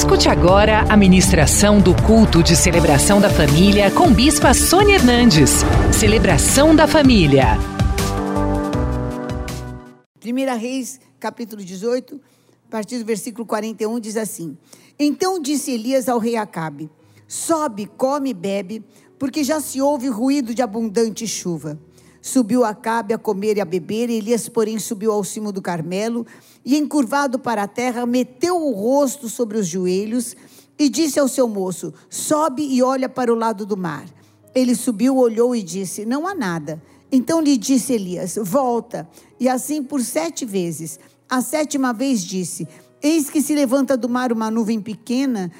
Escute agora a ministração do culto de celebração da família com Bispa Sônia Hernandes. Celebração da família. 1 Reis, capítulo 18, a partir do versículo 41, diz assim: Então disse Elias ao rei Acabe: Sobe, come e bebe, porque já se ouve ruído de abundante chuva. Subiu Acabe a comer e a beber, Elias, porém, subiu ao cimo do Carmelo e, encurvado para a terra, meteu o rosto sobre os joelhos e disse ao seu moço: Sobe e olha para o lado do mar. Ele subiu, olhou e disse: Não há nada. Então lhe disse Elias: Volta. E assim por sete vezes. A sétima vez disse: Eis que se levanta do mar uma nuvem pequena,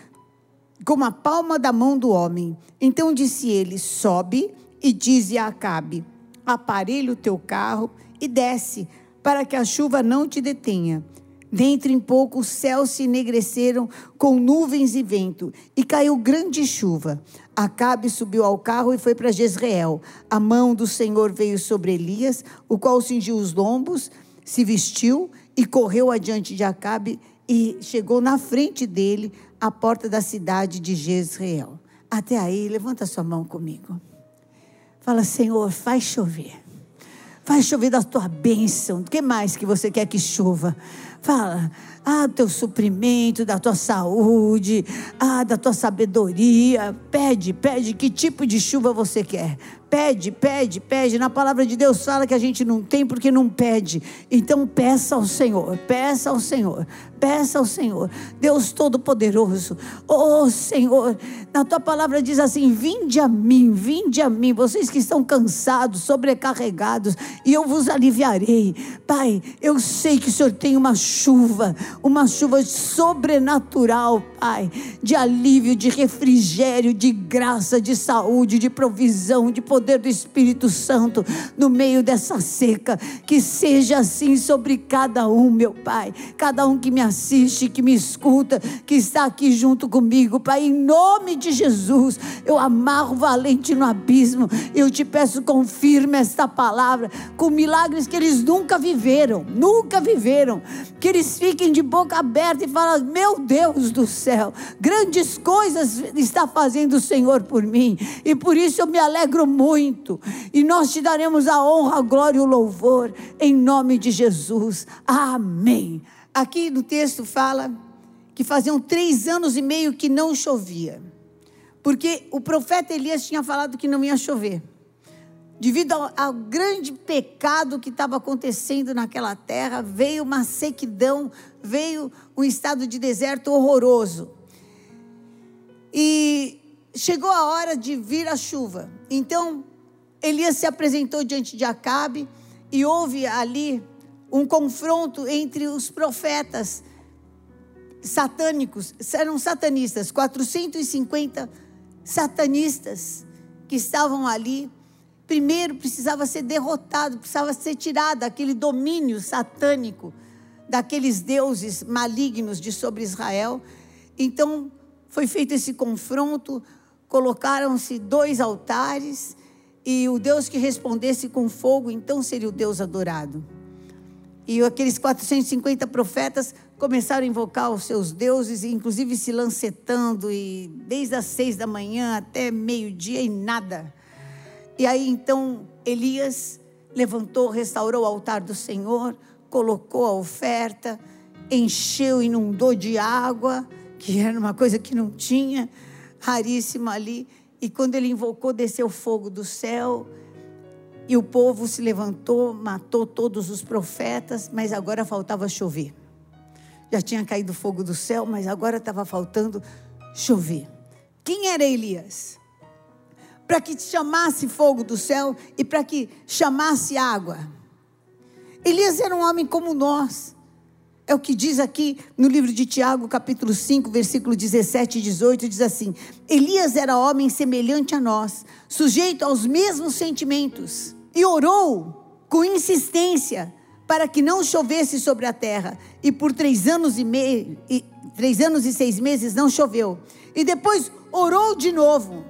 como a palma da mão do homem. Então disse ele: Sobe e dize a Acabe: aparelha o teu carro e desce, para que a chuva não te detenha. Dentro em pouco os céus se enegreceram com nuvens e vento, e caiu grande chuva. Acabe subiu ao carro e foi para Jezreel. A mão do Senhor veio sobre Elias, o qual cingiu os lombos, se vestiu e correu adiante de Acabe e chegou na frente dele, à porta da cidade de Jezreel. Até aí, levanta sua mão comigo. Fala, Senhor, faz chover. Faz chover da tua bênção. O que mais que você quer que chova? Fala, ah, teu suprimento, da tua saúde, ah, da tua sabedoria. Pede, pede que tipo de chuva você quer. Pede, pede, pede. Na palavra de Deus fala que a gente não tem porque não pede. Então peça ao Senhor, peça ao Senhor, peça ao Senhor. Deus Todo-Poderoso, oh Senhor, na tua palavra diz assim: vinde a mim, vinde a mim, vocês que estão cansados, sobrecarregados, e eu vos aliviarei. Pai, eu sei que o Senhor tem uma chuva, uma chuva sobrenatural, Pai, de alívio, de refrigério, de graça, de saúde, de provisão, de poder do Espírito Santo no meio dessa seca. Que seja assim sobre cada um, meu Pai. Cada um que me assiste, que me escuta, que está aqui junto comigo, Pai. Em nome de Jesus, eu amarro valente no abismo. Eu te peço, confirme esta palavra com milagres que eles nunca viveram, nunca viveram. Que eles fiquem de boca aberta e falem: Meu Deus do céu, grandes coisas está fazendo o Senhor por mim. E por isso eu me alegro muito. E nós te daremos a honra, a glória e o louvor, em nome de Jesus. Amém. Aqui no texto fala que faziam três anos e meio que não chovia. Porque o profeta Elias tinha falado que não ia chover. Devido ao, ao grande pecado que estava acontecendo naquela terra, veio uma sequidão, veio um estado de deserto horroroso. E chegou a hora de vir a chuva. Então, Elias se apresentou diante de Acabe e houve ali um confronto entre os profetas satânicos, eram satanistas, 450 satanistas que estavam ali. Primeiro precisava ser derrotado, precisava ser tirado aquele domínio satânico daqueles deuses malignos de sobre Israel. Então, foi feito esse confronto, colocaram-se dois altares e o Deus que respondesse com fogo, então seria o Deus adorado. E aqueles 450 profetas começaram a invocar os seus deuses, inclusive se lancetando, e desde as seis da manhã até meio-dia e nada. E aí então Elias levantou, restaurou o altar do Senhor, colocou a oferta, encheu, inundou de água, que era uma coisa que não tinha, raríssima ali. E quando ele invocou, desceu fogo do céu. E o povo se levantou, matou todos os profetas, mas agora faltava chover. Já tinha caído fogo do céu, mas agora estava faltando chover. Quem era Elias? Para que chamasse fogo do céu e para que chamasse água. Elias era um homem como nós. É o que diz aqui no livro de Tiago, capítulo 5, versículo 17 e 18, diz assim: Elias era homem semelhante a nós, sujeito aos mesmos sentimentos, e orou com insistência para que não chovesse sobre a terra. E por três anos e meio, e, três anos e seis meses não choveu. E depois orou de novo,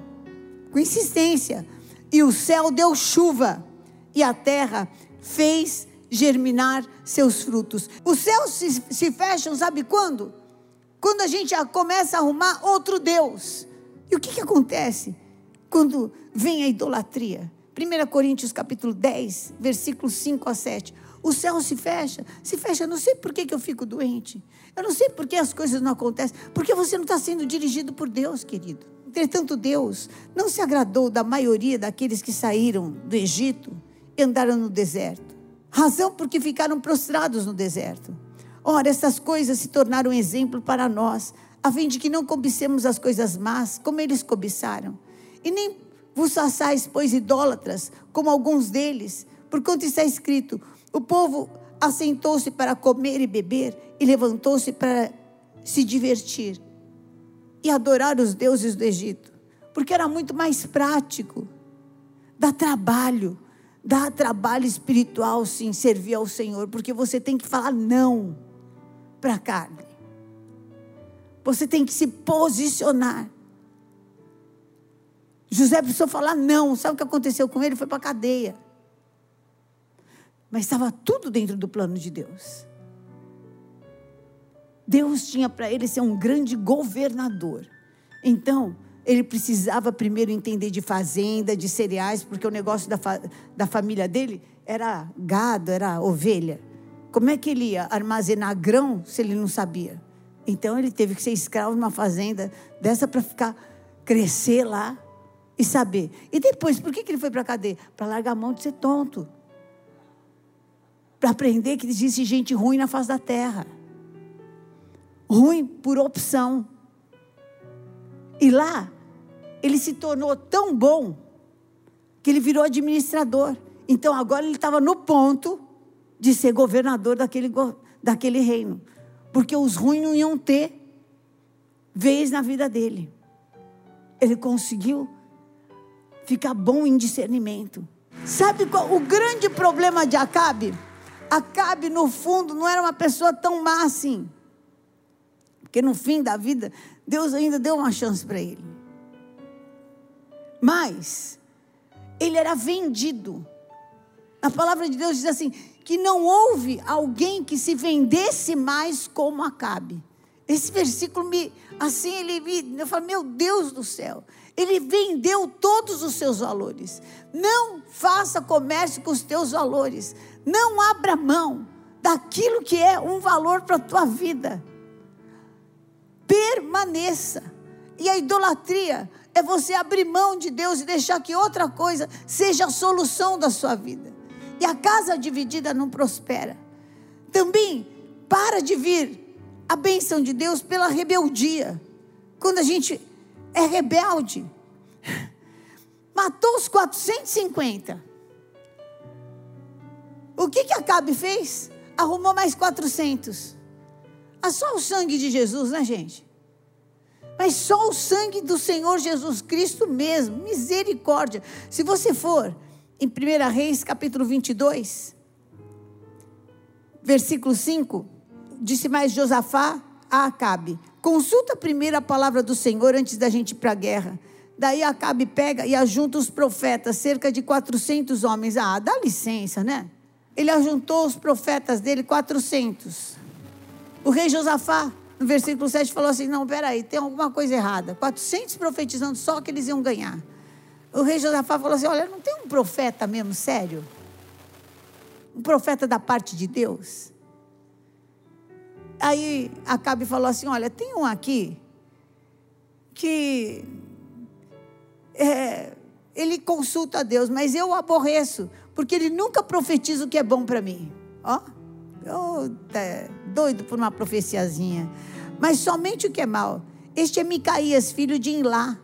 com insistência, e o céu deu chuva, e a terra fez germinar seus frutos. Os céus se, se fecham, sabe quando? quando a gente começa a arrumar outro Deus. E o que, que acontece quando vem a idolatria? 1 Coríntios capítulo 10, versículos 5 a 7. O céu se fecha, se fecha. Eu não sei por que, que eu fico doente. Eu não sei por que as coisas não acontecem. Porque você não está sendo dirigido por Deus, querido. Entretanto, Deus não se agradou da maioria daqueles que saíram do Egito e andaram no deserto. Razão porque ficaram prostrados no deserto. Ora, essas coisas se tornaram exemplo para nós, a fim de que não cobicemos as coisas más, como eles cobiçaram. E nem vos façais, pois, idólatras, como alguns deles, porquanto está escrito: o povo assentou-se para comer e beber, e levantou-se para se divertir e adorar os deuses do Egito, porque era muito mais prático, dá trabalho, dá trabalho espiritual, sim, servir ao Senhor, porque você tem que falar não para a carne. Você tem que se posicionar. José precisou falar não. Sabe o que aconteceu com ele? Foi para a cadeia. Mas estava tudo dentro do plano de Deus. Deus tinha para ele ser um grande governador. Então, ele precisava primeiro entender de fazenda, de cereais, porque o negócio da, fa da família dele era gado, era ovelha. Como é que ele ia armazenar grão se ele não sabia? Então ele teve que ser escravo numa fazenda dessa para ficar crescer lá e saber. E depois, por que, que ele foi para a cadeia? Para largar a mão de ser tonto. Para aprender que existe gente ruim na face da terra. Ruim por opção. E lá, ele se tornou tão bom que ele virou administrador. Então agora ele estava no ponto de ser governador daquele, daquele reino. Porque os ruins não iam ter vez na vida dele. Ele conseguiu ficar bom em discernimento. Sabe qual o grande problema de Acabe? Acabe, no fundo, não era uma pessoa tão má assim. Porque no fim da vida, Deus ainda deu uma chance para ele. Mas, ele era vendido. A palavra de Deus diz assim: que não houve alguém que se vendesse mais como Acabe. Esse versículo me, assim, ele me, eu falo, meu Deus do céu, ele vendeu todos os seus valores. Não faça comércio com os teus valores. Não abra mão daquilo que é um valor para a tua vida. Permaneça. E a idolatria é você abrir mão de Deus e deixar que outra coisa seja a solução da sua vida. E a casa dividida não prospera. Também para de vir a bênção de Deus pela rebeldia. Quando a gente é rebelde, matou os 450. O que que Acabe fez? Arrumou mais 400. Ah, só o sangue de Jesus, né, gente? Mas só o sangue do Senhor Jesus Cristo mesmo, misericórdia. Se você for em 1 Reis, capítulo 22, versículo 5, disse mais Josafá a Acabe: consulta primeiro a palavra do Senhor antes da gente ir para a guerra. Daí Acabe pega e ajunta os profetas, cerca de 400 homens. Ah, dá licença, né? Ele ajuntou os profetas dele, 400. O rei Josafá, no versículo 7, falou assim: Não, peraí, tem alguma coisa errada. 400 profetizando só que eles iam ganhar. O rei Josafá falou assim: Olha, não tem um profeta mesmo, sério? Um profeta da parte de Deus? Aí Acabe falou assim: Olha, tem um aqui que é, ele consulta a Deus, mas eu o aborreço, porque ele nunca profetiza o que é bom para mim. Ó, oh, tá doido por uma profeciazinha. Mas somente o que é mal. Este é Micaías, filho de Inlá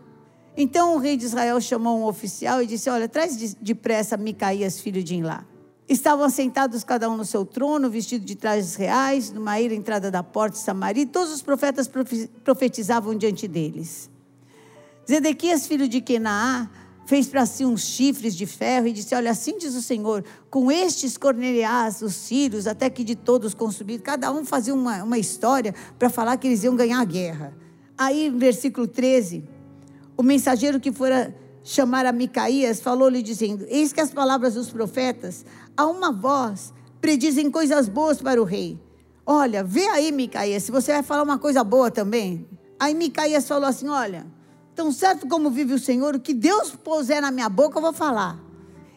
então o rei de Israel chamou um oficial e disse: Olha, traz depressa Micaías, filho de Inlá. Estavam assentados cada um no seu trono, vestido de trajes reais, numa ira entrada da porta de Samaria, e todos os profetas profetizavam diante deles. Zedequias, filho de Kenaá, fez para si uns chifres de ferro e disse: Olha, assim diz o Senhor: com estes corneliás os sírios, até que de todos consumidos, cada um fazia uma, uma história para falar que eles iam ganhar a guerra. Aí, versículo 13 o mensageiro que fora chamar a Micaías falou-lhe dizendo: Eis que as palavras dos profetas, a uma voz, predizem coisas boas para o rei. Olha, vê aí, Micaías, se você vai falar uma coisa boa também. Aí Micaías falou assim: Olha, tão certo como vive o Senhor, o que Deus puser na minha boca, eu vou falar.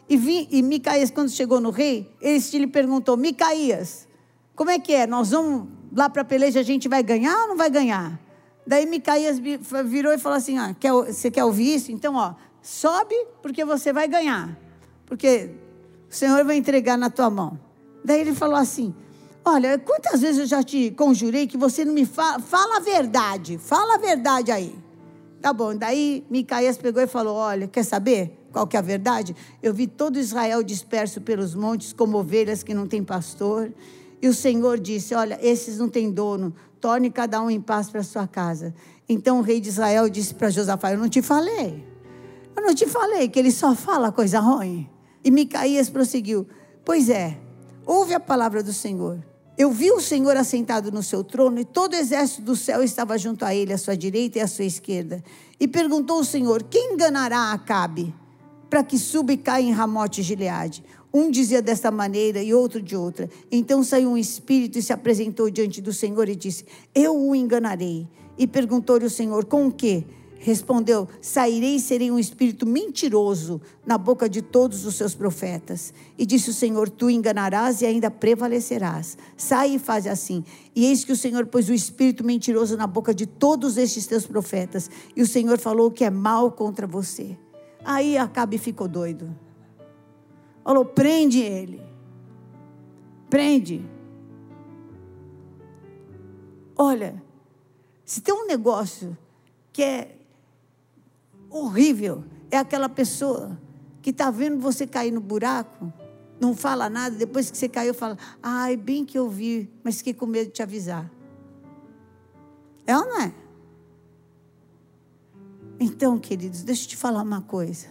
E, vi, e Micaías, quando chegou no rei, ele lhe perguntou: Micaías, como é que é? Nós vamos lá para a peleja, a gente vai ganhar ou não vai ganhar? Daí Micaías virou e falou assim: ah, quer, Você quer ouvir isso? Então, ó, sobe, porque você vai ganhar. Porque o Senhor vai entregar na tua mão. Daí ele falou assim: Olha, quantas vezes eu já te conjurei que você não me fala, fala a verdade, fala a verdade aí. Tá bom, daí Micaías pegou e falou: Olha, quer saber qual que é a verdade? Eu vi todo Israel disperso pelos montes como ovelhas que não têm pastor. E o Senhor disse: Olha, esses não têm dono, torne cada um em paz para sua casa. Então o rei de Israel disse para Josafá: Eu não te falei, eu não te falei que ele só fala coisa ruim. E Micaías prosseguiu: Pois é, ouve a palavra do Senhor. Eu vi o Senhor assentado no seu trono e todo o exército do céu estava junto a ele, à sua direita e à sua esquerda. E perguntou o Senhor: Quem enganará Acabe para que suba e caia em Ramote Gileade? Um dizia desta maneira e outro de outra. Então saiu um espírito e se apresentou diante do Senhor e disse: Eu o enganarei. E perguntou-lhe o Senhor: Com o quê? Respondeu: Sairei e serei um espírito mentiroso na boca de todos os seus profetas. E disse o Senhor: Tu enganarás e ainda prevalecerás. Sai e faz assim. E eis que o Senhor pôs o espírito mentiroso na boca de todos estes teus profetas. E o Senhor falou que é mal contra você. Aí Acabe ficou doido. Falou: Prende ele. Prende. Olha, se tem um negócio que é horrível é aquela pessoa que está vendo você cair no buraco, não fala nada, depois que você caiu, fala: Ai, bem que eu vi, mas fiquei com medo de te avisar. É ou não é? Então, queridos, deixa eu te falar uma coisa.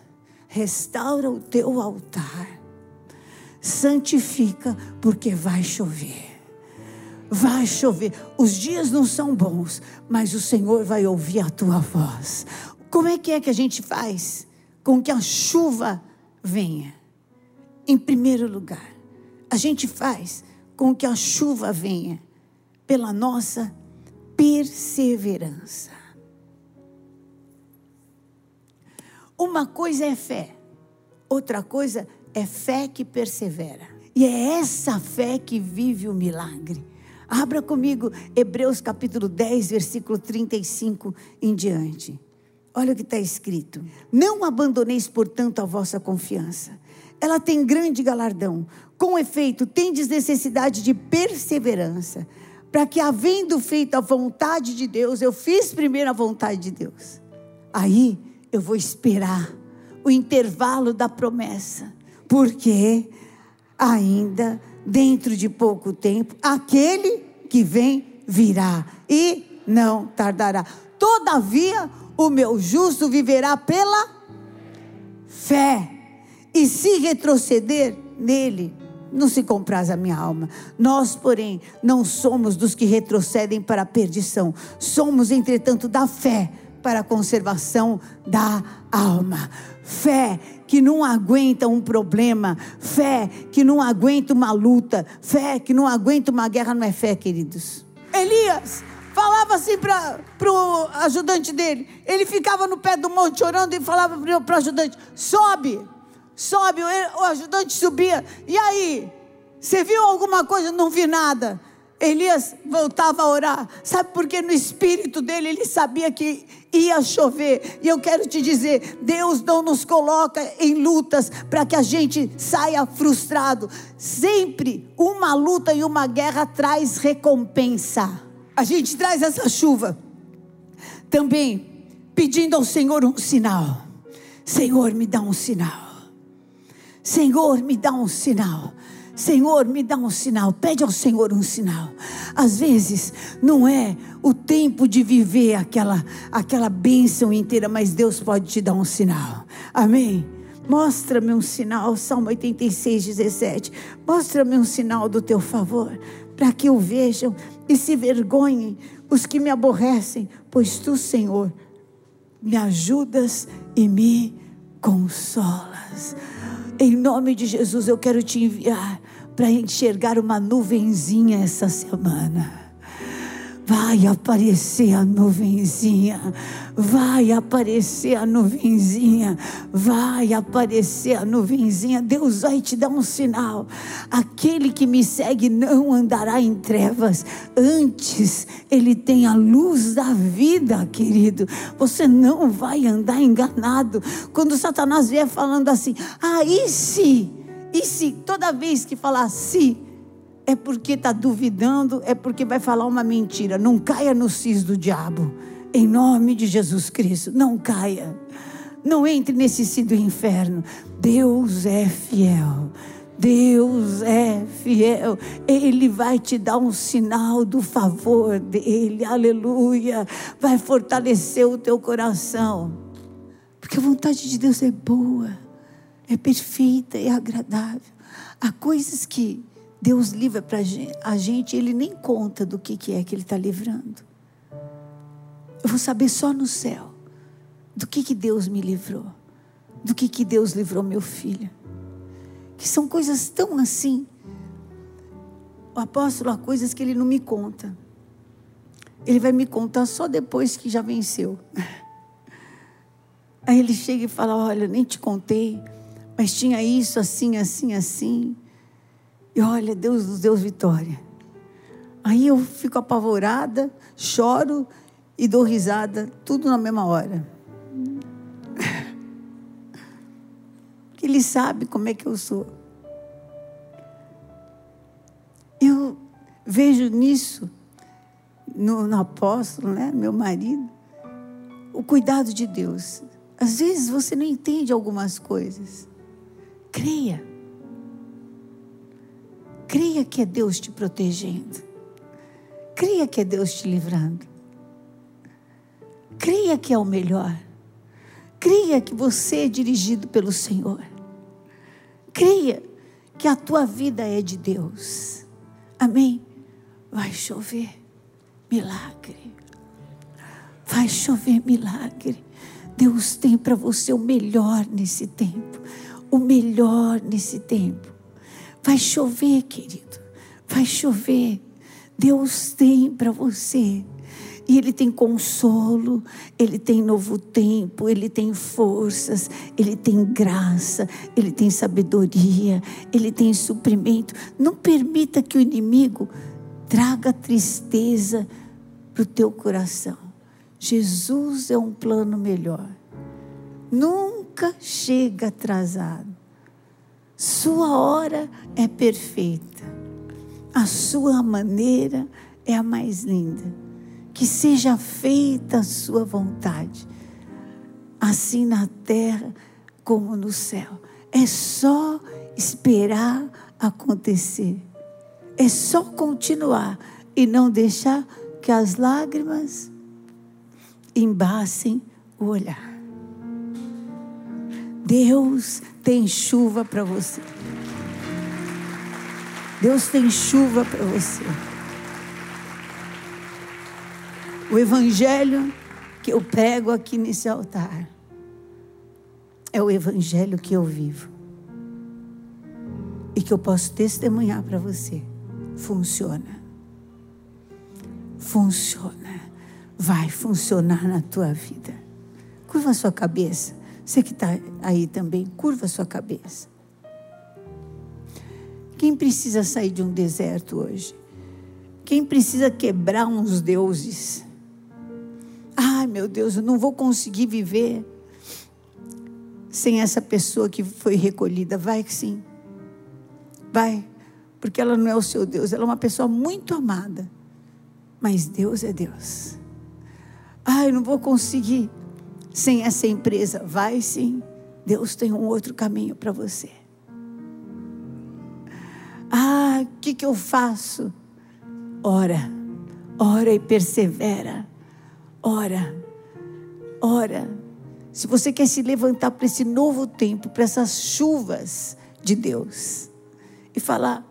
Restaura o teu altar. Santifica, porque vai chover. Vai chover. Os dias não são bons, mas o Senhor vai ouvir a tua voz. Como é que é que a gente faz com que a chuva venha? Em primeiro lugar, a gente faz com que a chuva venha pela nossa perseverança. Uma coisa é fé, outra coisa é fé que persevera. E é essa fé que vive o milagre. Abra comigo Hebreus capítulo 10, versículo 35 em diante. Olha o que está escrito: Não abandoneis, portanto, a vossa confiança. Ela tem grande galardão. Com efeito, tendes necessidade de perseverança, para que, havendo feito a vontade de Deus, eu fiz primeiro a vontade de Deus. Aí eu vou esperar o intervalo da promessa, porque ainda dentro de pouco tempo, aquele que vem virá e não tardará. Todavia, o meu justo viverá pela fé. E se retroceder nele, não se compraz a minha alma. Nós, porém, não somos dos que retrocedem para a perdição. Somos, entretanto, da fé para a conservação da alma. Fé que não aguenta um problema, fé que não aguenta uma luta, fé que não aguenta uma guerra, não é fé, queridos. Elias falava assim para o ajudante dele. Ele ficava no pé do monte orando e falava para o ajudante: sobe, sobe. O ajudante subia. E aí? Você viu alguma coisa? Não vi nada. Elias voltava a orar. Sabe por que no espírito dele ele sabia que ia chover. E eu quero te dizer: Deus não nos coloca em lutas para que a gente saia frustrado. Sempre uma luta e uma guerra traz recompensa a gente traz essa chuva também pedindo ao Senhor um sinal. Senhor, me dá um sinal. Senhor, me dá um sinal. Senhor, me dá um sinal. Pede ao Senhor um sinal. Às vezes não é o tempo de viver aquela aquela bênção inteira, mas Deus pode te dar um sinal. Amém. Mostra-me um sinal, Salmo 86, 17. Mostra-me um sinal do teu favor, para que o vejam e se vergonhem os que me aborrecem, pois tu, Senhor, me ajudas e me consolas. Em nome de Jesus, eu quero te enviar para enxergar uma nuvenzinha essa semana. Vai aparecer a nuvenzinha, vai aparecer a nuvenzinha, vai aparecer a nuvenzinha. Deus vai te dar um sinal. Aquele que me segue não andará em trevas, antes ele tem a luz da vida, querido. Você não vai andar enganado. Quando Satanás vier falando assim, ah, e se? E se? Toda vez que falar se, é porque está duvidando, é porque vai falar uma mentira. Não caia no cis do diabo. Em nome de Jesus Cristo, não caia. Não entre nesse cis do inferno. Deus é fiel. Deus é fiel, Ele vai te dar um sinal do favor dEle, aleluia, vai fortalecer o teu coração, porque a vontade de Deus é boa, é perfeita, é agradável. Há coisas que Deus livra para a gente, Ele nem conta do que, que é que Ele está livrando. Eu vou saber só no céu do que, que Deus me livrou, do que, que Deus livrou meu filho. Que são coisas tão assim. O apóstolo há coisas que ele não me conta. Ele vai me contar só depois que já venceu. Aí ele chega e fala: Olha, nem te contei, mas tinha isso, assim, assim, assim. E olha, Deus nos deu vitória. Aí eu fico apavorada, choro e dou risada, tudo na mesma hora. Ele sabe como é que eu sou. Eu vejo nisso, no, no apóstolo, né, meu marido, o cuidado de Deus. Às vezes você não entende algumas coisas. Creia. Creia que é Deus te protegendo. Creia que é Deus te livrando. Creia que é o melhor. Creia que você é dirigido pelo Senhor. Creia que a tua vida é de Deus. Amém? Vai chover milagre. Vai chover milagre. Deus tem para você o melhor nesse tempo. O melhor nesse tempo. Vai chover, querido. Vai chover. Deus tem para você. E Ele tem consolo, Ele tem novo tempo, Ele tem forças, Ele tem graça, Ele tem sabedoria, Ele tem suprimento. Não permita que o inimigo traga tristeza para o teu coração. Jesus é um plano melhor. Nunca chega atrasado. Sua hora é perfeita. A sua maneira é a mais linda. Que seja feita a sua vontade, assim na terra como no céu. É só esperar acontecer. É só continuar e não deixar que as lágrimas embacem o olhar. Deus tem chuva para você. Deus tem chuva para você. O evangelho que eu prego aqui nesse altar é o evangelho que eu vivo. E que eu posso testemunhar para você. Funciona. Funciona. Vai funcionar na tua vida. Curva a sua cabeça. Você que está aí também, curva sua cabeça. Quem precisa sair de um deserto hoje? Quem precisa quebrar uns deuses? Ai, meu Deus, eu não vou conseguir viver sem essa pessoa que foi recolhida. Vai que sim. Vai. Porque ela não é o seu Deus, ela é uma pessoa muito amada. Mas Deus é Deus. Ai, eu não vou conseguir sem essa empresa. Vai sim, Deus tem um outro caminho para você. Ah, o que, que eu faço? Ora, ora e persevera. Ora, ora. Se você quer se levantar para esse novo tempo, para essas chuvas de Deus, e falar: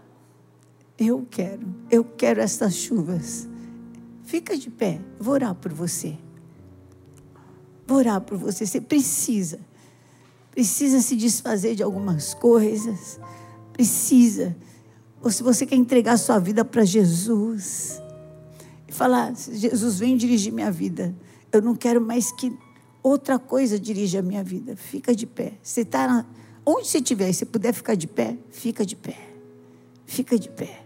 Eu quero, eu quero essas chuvas. Fica de pé, vou orar por você. Vou orar por você. Você precisa. Precisa se desfazer de algumas coisas. Precisa. ou se você quer entregar sua vida para Jesus e falar: Jesus, vem dirigir minha vida. Eu não quero mais que outra coisa dirija a minha vida. Fica de pé. Você está onde você estiver, se puder ficar de pé, fica de pé. Fica de pé.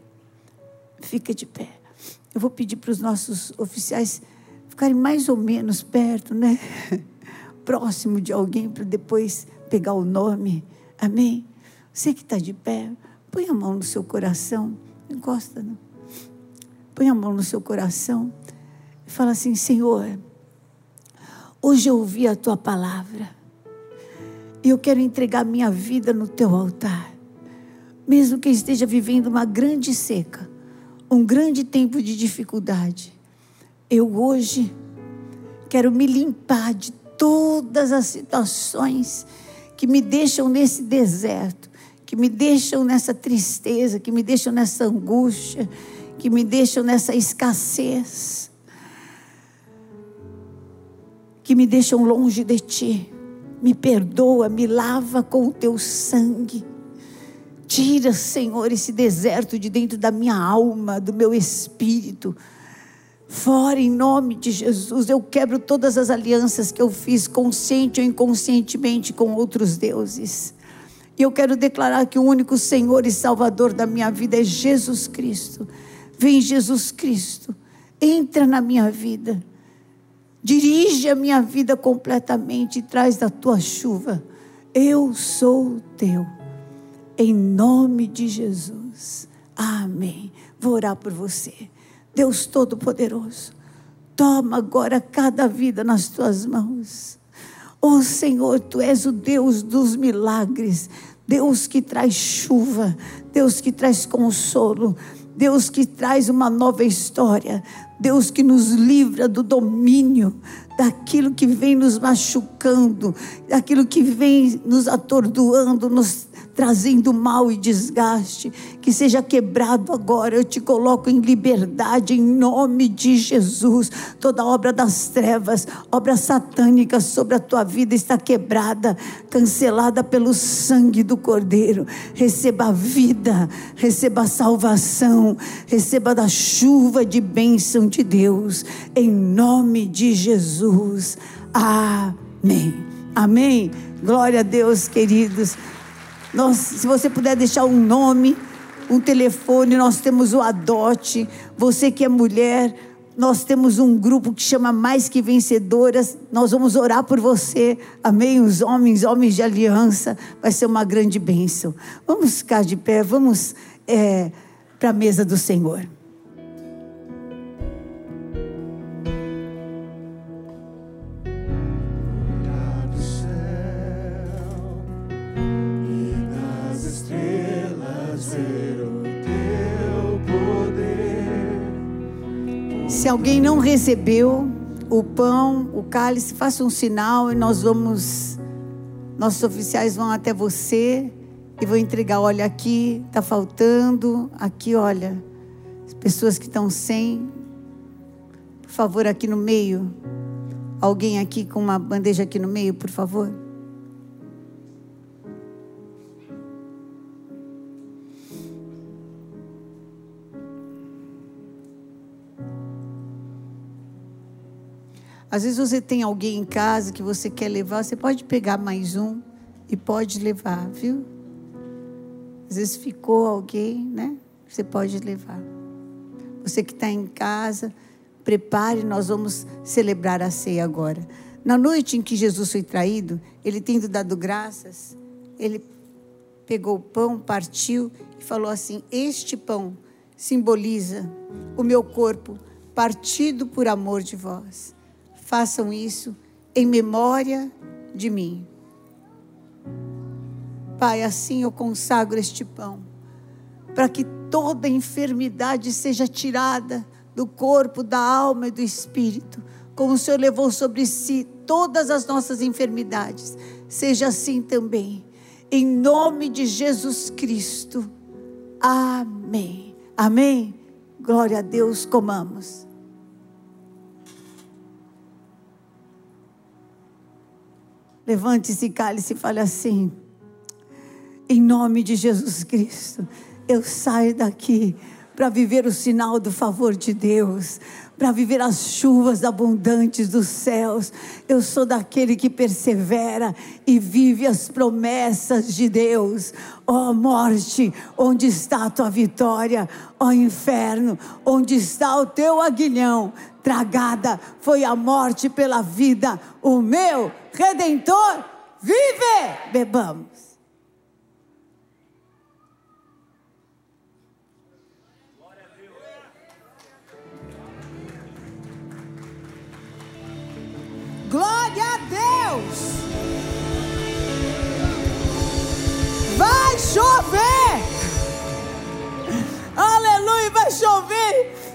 Fica de pé. Eu vou pedir para os nossos oficiais ficarem mais ou menos perto, né? Próximo de alguém para depois pegar o nome. Amém? Você que está de pé, põe a mão no seu coração. Encosta, não. Põe a mão no seu coração e fala assim: Senhor, hoje eu ouvi a tua palavra e eu quero entregar minha vida no teu altar. Mesmo que esteja vivendo uma grande seca, um grande tempo de dificuldade, eu hoje quero me limpar de todas as situações que me deixam nesse deserto, que me deixam nessa tristeza, que me deixam nessa angústia, que me deixam nessa escassez, que me deixam longe de ti. Me perdoa, me lava com o teu sangue. Tira, Senhor, esse deserto de dentro da minha alma, do meu espírito. Fora em nome de Jesus, eu quebro todas as alianças que eu fiz, consciente ou inconscientemente, com outros deuses. E eu quero declarar que o único Senhor e Salvador da minha vida é Jesus Cristo. Vem Jesus Cristo, entra na minha vida, dirige a minha vida completamente e traz da tua chuva. Eu sou teu, em nome de Jesus. Amém. Vou orar por você. Deus Todo-Poderoso, toma agora cada vida nas tuas mãos. Oh Senhor, tu és o Deus dos milagres, Deus que traz chuva, Deus que traz consolo. Deus que traz uma nova história, Deus que nos livra do domínio daquilo que vem nos machucando, daquilo que vem nos atordoando, nos trazendo mal e desgaste, que seja quebrado agora. Eu te coloco em liberdade, em nome de Jesus. Toda obra das trevas, obra satânica sobre a tua vida está quebrada, cancelada pelo sangue do Cordeiro. Receba a vida, receba a salvação, receba da chuva de bênção de Deus, em nome de Jesus. Amém. Amém. Glória a Deus, queridos. Nós, se você puder deixar um nome, um telefone, nós temos o Adote. Você que é mulher, nós temos um grupo que chama Mais Que Vencedoras. Nós vamos orar por você. Amém? Os homens, homens de aliança. Vai ser uma grande bênção. Vamos ficar de pé, vamos é, para a mesa do Senhor. Se alguém não recebeu o pão, o cálice, faça um sinal e nós vamos, nossos oficiais vão até você e vão entregar. Olha, aqui está faltando, aqui, olha, as pessoas que estão sem, por favor, aqui no meio. Alguém aqui com uma bandeja aqui no meio, por favor. Às vezes você tem alguém em casa que você quer levar, você pode pegar mais um e pode levar, viu? Às vezes ficou alguém, né? Você pode levar. Você que está em casa, prepare, nós vamos celebrar a ceia agora. Na noite em que Jesus foi traído, ele tendo dado graças, ele pegou o pão, partiu e falou assim: Este pão simboliza o meu corpo partido por amor de vós façam isso em memória de mim. Pai, assim eu consagro este pão, para que toda enfermidade seja tirada do corpo, da alma e do espírito, como o Senhor levou sobre si todas as nossas enfermidades. Seja assim também, em nome de Jesus Cristo. Amém. Amém. Glória a Deus, comamos. Levante esse cálice e fale assim: em nome de Jesus Cristo, eu saio daqui para viver o sinal do favor de Deus, para viver as chuvas abundantes dos céus. Eu sou daquele que persevera e vive as promessas de Deus. Ó oh, morte, onde está a tua vitória? Ó oh, inferno, onde está o teu aguilhão? Tragada foi a morte pela vida, o meu redentor vive! Bebamos. Glória a Deus. Vai chover. Aleluia, vai chover.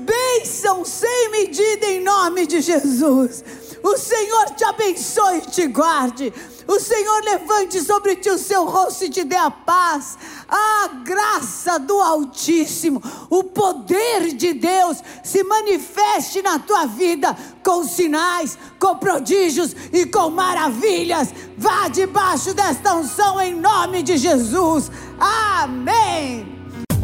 Bênção sem medida em nome de Jesus. O Senhor te abençoe e te guarde. O Senhor levante sobre ti o seu rosto e te dê a paz. A graça do Altíssimo, o poder de Deus se manifeste na tua vida com sinais, com prodígios e com maravilhas. Vá debaixo desta unção em nome de Jesus. Amém.